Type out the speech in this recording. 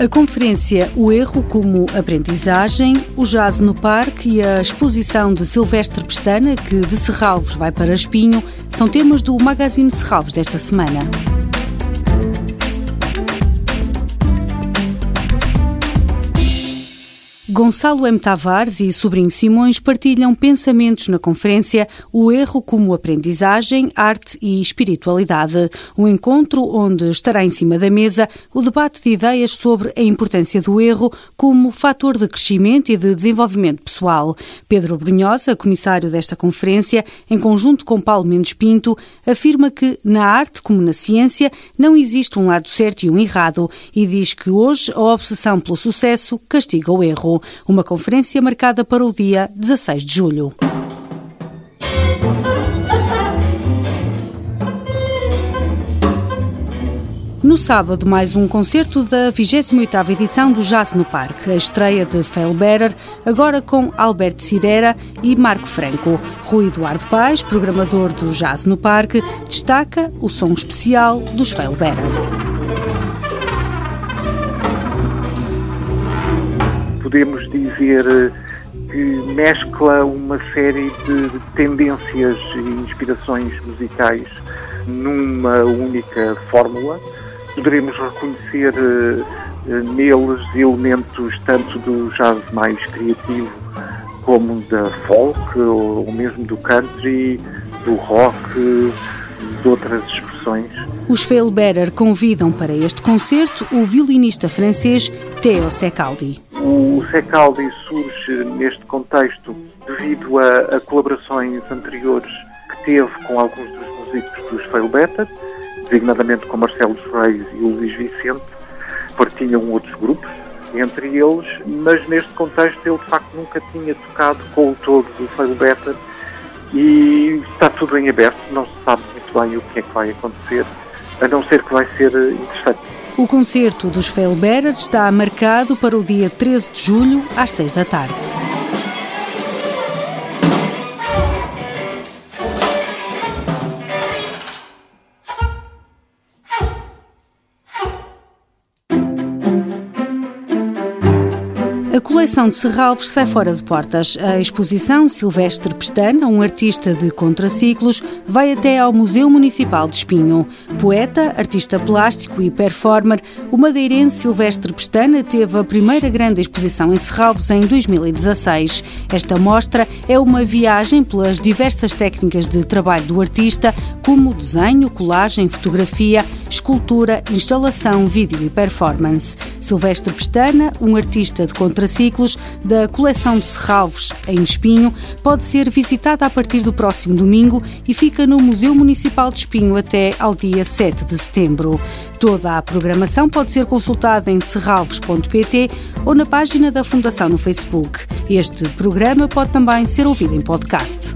A conferência O Erro como Aprendizagem, o Jazz no Parque e a exposição de Silvestre Pestana, que de Serralvos vai para Espinho, são temas do Magazine Serralvos desta semana. Gonçalo M. Tavares e Sobrinho Simões partilham pensamentos na conferência O Erro como Aprendizagem, Arte e Espiritualidade. Um encontro onde estará em cima da mesa o debate de ideias sobre a importância do erro como fator de crescimento e de desenvolvimento pessoal. Pedro Brunhosa, comissário desta conferência, em conjunto com Paulo Mendes Pinto, afirma que na arte como na ciência não existe um lado certo e um errado e diz que hoje a obsessão pelo sucesso castiga o erro uma conferência marcada para o dia 16 de julho. No sábado, mais um concerto da 28ª edição do Jazz no Parque. A estreia de Better, agora com Alberto Cirera e Marco Franco. Rui Eduardo Paz, programador do Jazz no Parque, destaca o som especial dos Better. Podemos dizer eh, que mescla uma série de tendências e inspirações musicais numa única fórmula. Poderemos reconhecer eh, eh, neles elementos tanto do jazz mais criativo como da folk ou mesmo do country, do rock, de outras expressões. Os Failbearer convidam para este concerto o violinista francês Theo Secaldi. O Secaldi surge neste contexto devido a, a, colaborações anteriores que teve com alguns dos músicos dos Failbetter, designadamente com Marcelo Reis e o Luís Vicente, partilham outros grupos, entre eles, mas neste contexto ele de facto nunca tinha tocado com o todo do Failbetter e está tudo em aberto, não se sabe muito bem o que é que vai acontecer, a não ser que vai ser interessante. O concerto dos Failbearer está marcado para o dia 13 de julho, às 6 da tarde. A coleção de Serralves sai fora de portas. A exposição Silvestre Pestana, um artista de contraciclos, vai até ao Museu Municipal de Espinho. Poeta, artista plástico e performer, o madeirense Silvestre Pestana teve a primeira grande exposição em Serralves em 2016. Esta mostra é uma viagem pelas diversas técnicas de trabalho do artista, como desenho, colagem, fotografia, escultura, instalação, vídeo e performance. Silvestre Pestana, um artista de contraciclos da coleção de Serralves, em Espinho, pode ser visitada a partir do próximo domingo e fica no Museu Municipal de Espinho até ao dia 7 de setembro. Toda a programação pode ser consultada em serralves.pt ou na página da Fundação no Facebook. Este programa pode também ser ouvido em podcast.